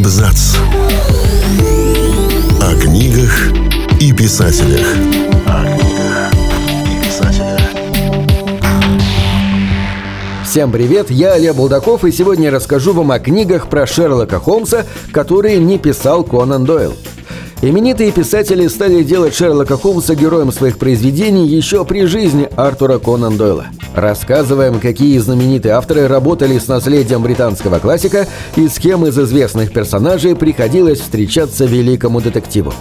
Абзац. О книгах и писателях. О книгах и писателях. Всем привет, я Олег Булдаков, и сегодня я расскажу вам о книгах про Шерлока Холмса, которые не писал Конан Дойл. Именитые писатели стали делать Шерлока Холмса героем своих произведений еще при жизни Артура Конан Дойла. Рассказываем, какие знаменитые авторы работали с наследием британского классика и с кем из известных персонажей приходилось встречаться великому детективу.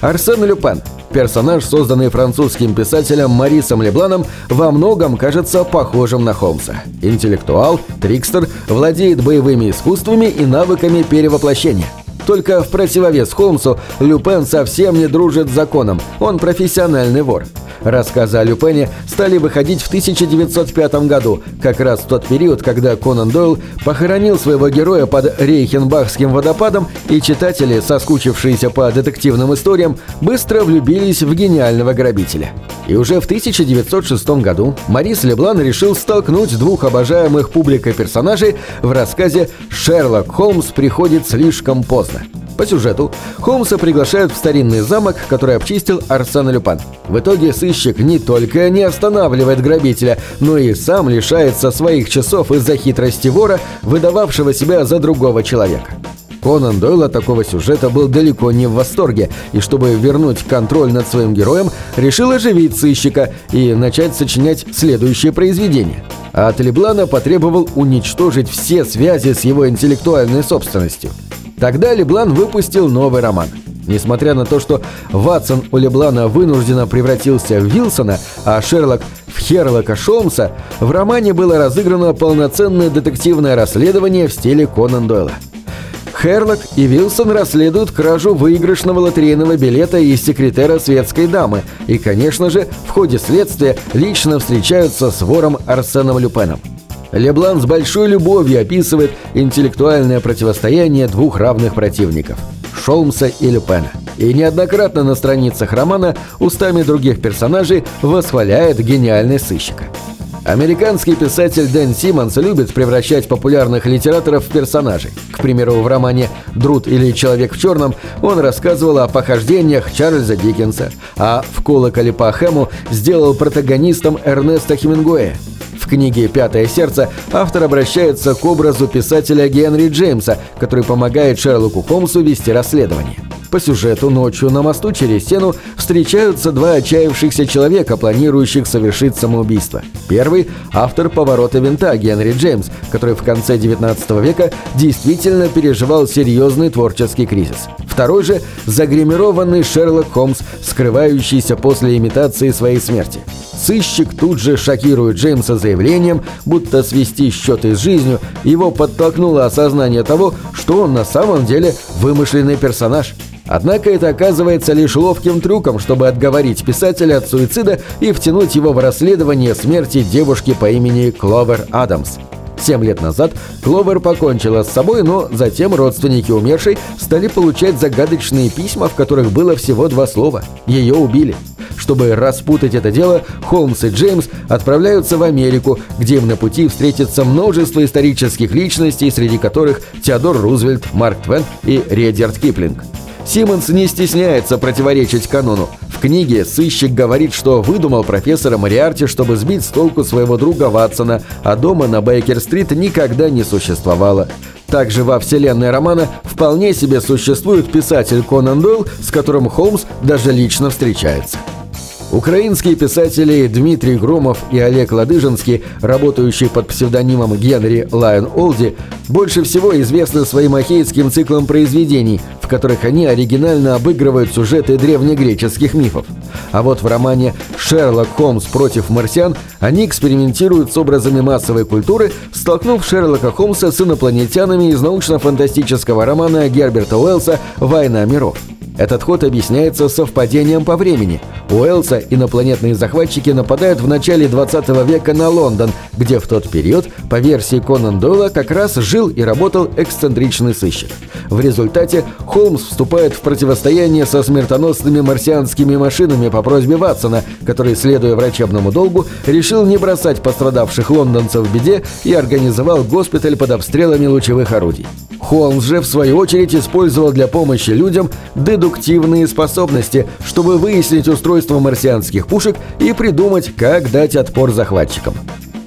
Арсен Люпен, персонаж, созданный французским писателем Марисом Лебланом, во многом кажется похожим на Холмса. Интеллектуал, трикстер, владеет боевыми искусствами и навыками перевоплощения – только в противовес Холмсу Люпен совсем не дружит с законом, он профессиональный вор. Рассказы о Люпене стали выходить в 1905 году, как раз в тот период, когда Конан Дойл похоронил своего героя под Рейхенбахским водопадом, и читатели, соскучившиеся по детективным историям, быстро влюбились в гениального грабителя. И уже в 1906 году Марис Леблан решил столкнуть двух обожаемых публикой персонажей в рассказе «Шерлок Холмс приходит слишком поздно». По сюжету Холмса приглашают в старинный замок, который обчистил Арсен Люпан. В итоге сыщик не только не останавливает грабителя, но и сам лишается своих часов из-за хитрости вора, выдававшего себя за другого человека. Конан Дойл от такого сюжета был далеко не в восторге, и чтобы вернуть контроль над своим героем, решил оживить сыщика и начать сочинять следующее произведение. А от Леблана потребовал уничтожить все связи с его интеллектуальной собственностью – Тогда Леблан выпустил новый роман. Несмотря на то, что Ватсон у Леблана вынужденно превратился в Вилсона, а Шерлок в Херлока Шолмса, в романе было разыграно полноценное детективное расследование в стиле Конан Дойла. Херлок и Вилсон расследуют кражу выигрышного лотерейного билета из секретера светской дамы и, конечно же, в ходе следствия лично встречаются с вором Арсеном Люпеном. Леблан с большой любовью описывает интеллектуальное противостояние двух равных противников – Шолмса и Люпена. И неоднократно на страницах романа устами других персонажей восхваляет гениальный сыщика. Американский писатель Дэн Симмонс любит превращать популярных литераторов в персонажей. К примеру, в романе «Друд или человек в черном» он рассказывал о похождениях Чарльза Диккенса, а в «Колоколе по Хэму» сделал протагонистом Эрнеста Хемингуэя – в книге «Пятое сердце» автор обращается к образу писателя Генри Джеймса, который помогает Шерлоку Холмсу вести расследование. По сюжету ночью на мосту через стену встречаются два отчаявшихся человека, планирующих совершить самоубийство. Первый – автор «Поворота винта» Генри Джеймс, который в конце 19 века действительно переживал серьезный творческий кризис. Второй же – загримированный Шерлок Холмс, скрывающийся после имитации своей смерти. Сыщик тут же шокирует Джеймса заявлением, будто свести счеты с жизнью его подтолкнуло осознание того, что он на самом деле вымышленный персонаж. Однако это оказывается лишь ловким трюком, чтобы отговорить писателя от суицида и втянуть его в расследование смерти девушки по имени Кловер Адамс. Семь лет назад Кловер покончила с собой, но затем родственники умершей стали получать загадочные письма, в которых было всего два слова «Ее убили». Чтобы распутать это дело, Холмс и Джеймс отправляются в Америку, где им на пути встретится множество исторических личностей, среди которых Теодор Рузвельт, Марк Твен и Редьярд Киплинг. Симмонс не стесняется противоречить канону. В книге сыщик говорит, что выдумал профессора Мариарти, чтобы сбить с толку своего друга Ватсона, а дома на Бейкер-стрит никогда не существовало. Также во вселенной романа вполне себе существует писатель Конан Дойл, с которым Холмс даже лично встречается. Украинские писатели Дмитрий Громов и Олег Ладыжинский, работающие под псевдонимом Генри Лайон Олди, больше всего известны своим ахейским циклом произведений, в которых они оригинально обыгрывают сюжеты древнегреческих мифов. А вот в романе «Шерлок Холмс против марсиан» они экспериментируют с образами массовой культуры, столкнув Шерлока Холмса с инопланетянами из научно-фантастического романа Герберта Уэллса «Война миров». Этот ход объясняется совпадением по времени. У Уэллса инопланетные захватчики нападают в начале 20 века на Лондон, где в тот период, по версии Конан Дойла, как раз жил и работал эксцентричный сыщик. В результате Холмс вступает в противостояние со смертоносными марсианскими машинами по просьбе Ватсона, который, следуя врачебному долгу, решил не бросать пострадавших лондонцев в беде и организовал госпиталь под обстрелами лучевых орудий. Холмс же, в свою очередь, использовал для помощи людям дедуктивные способности, чтобы выяснить устройство марсианских пушек и придумать, как дать отпор захватчикам.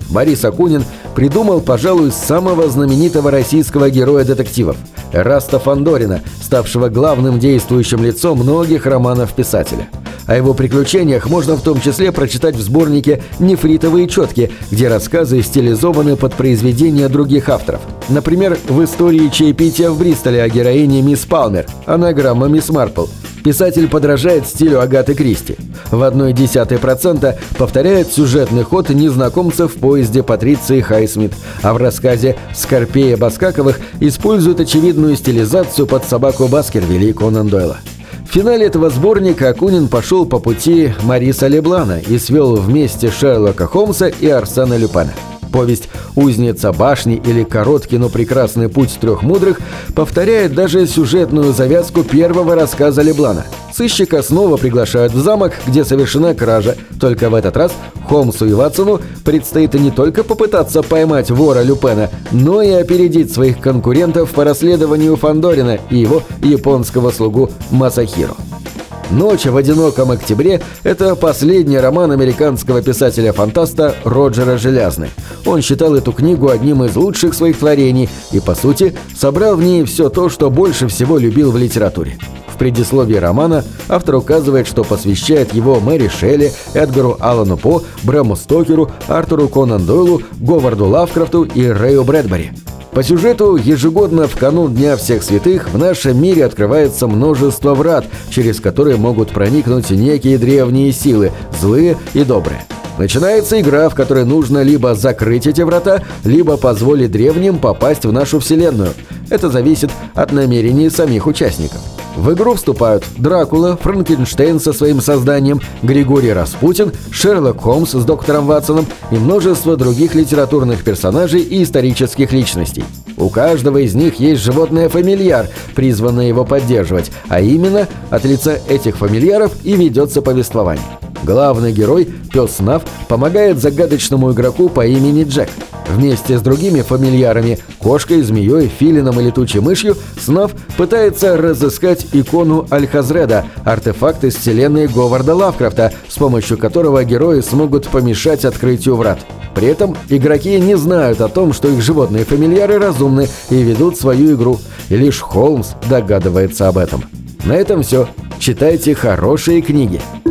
Борис Акунин придумал, пожалуй, самого знаменитого российского героя детективов – Раста Фандорина, ставшего главным действующим лицом многих романов писателя. О его приключениях можно в том числе прочитать в сборнике «Нефритовые четки», где рассказы стилизованы под произведения других авторов. Например, в истории чаепития в Бристоле о героине мисс Палмер, анаграмма мисс Марпл – Писатель подражает стилю Агаты Кристи. В одной десятой процента повторяет сюжетный ход незнакомцев в поезде Патриции Хайсмит, а в рассказе «Скорпея Баскаковых» использует очевидную стилизацию под собаку Баскервилли и Конан Дойла. В финале этого сборника Акунин пошел по пути Мариса Леблана и свел вместе Шерлока Холмса и Арсена Люпана. Повесть «Узница башни» или «Короткий, но прекрасный путь трех мудрых» повторяет даже сюжетную завязку первого рассказа Леблана. Сыщика снова приглашают в замок, где совершена кража. Только в этот раз Холмсу и Ватсону предстоит не только попытаться поймать вора Люпена, но и опередить своих конкурентов по расследованию Фандорина и его японского слугу Масахиро. «Ночь в одиноком октябре» — это последний роман американского писателя-фантаста Роджера Желязны. Он считал эту книгу одним из лучших своих творений и, по сути, собрал в ней все то, что больше всего любил в литературе. Предисловии романа автор указывает, что посвящает его Мэри Шелли, Эдгару Аллану По, Брэму Стокеру, Артуру Конан Дойлу, Говарду Лавкрафту и Рэю Брэдбери. По сюжету, ежегодно в канун Дня всех святых в нашем мире открывается множество врат, через которые могут проникнуть некие древние силы, злые и добрые. Начинается игра, в которой нужно либо закрыть эти врата, либо позволить древним попасть в нашу вселенную. Это зависит от намерений самих участников. В игру вступают Дракула, Франкенштейн со своим созданием, Григорий Распутин, Шерлок Холмс с доктором Ватсоном и множество других литературных персонажей и исторических личностей. У каждого из них есть животное-фамильяр, призванное его поддерживать, а именно от лица этих фамильяров и ведется повествование. Главный герой, пес Нав, помогает загадочному игроку по имени Джек. Вместе с другими фамильярами – кошкой, змеей, филином и летучей мышью – Снав пытается разыскать икону Аль-Хазреда, артефакт из вселенной Говарда Лавкрафта, с помощью которого герои смогут помешать открытию врат. При этом игроки не знают о том, что их животные фамильяры разумны и ведут свою игру, и лишь Холмс догадывается об этом. На этом все. Читайте хорошие. Книги —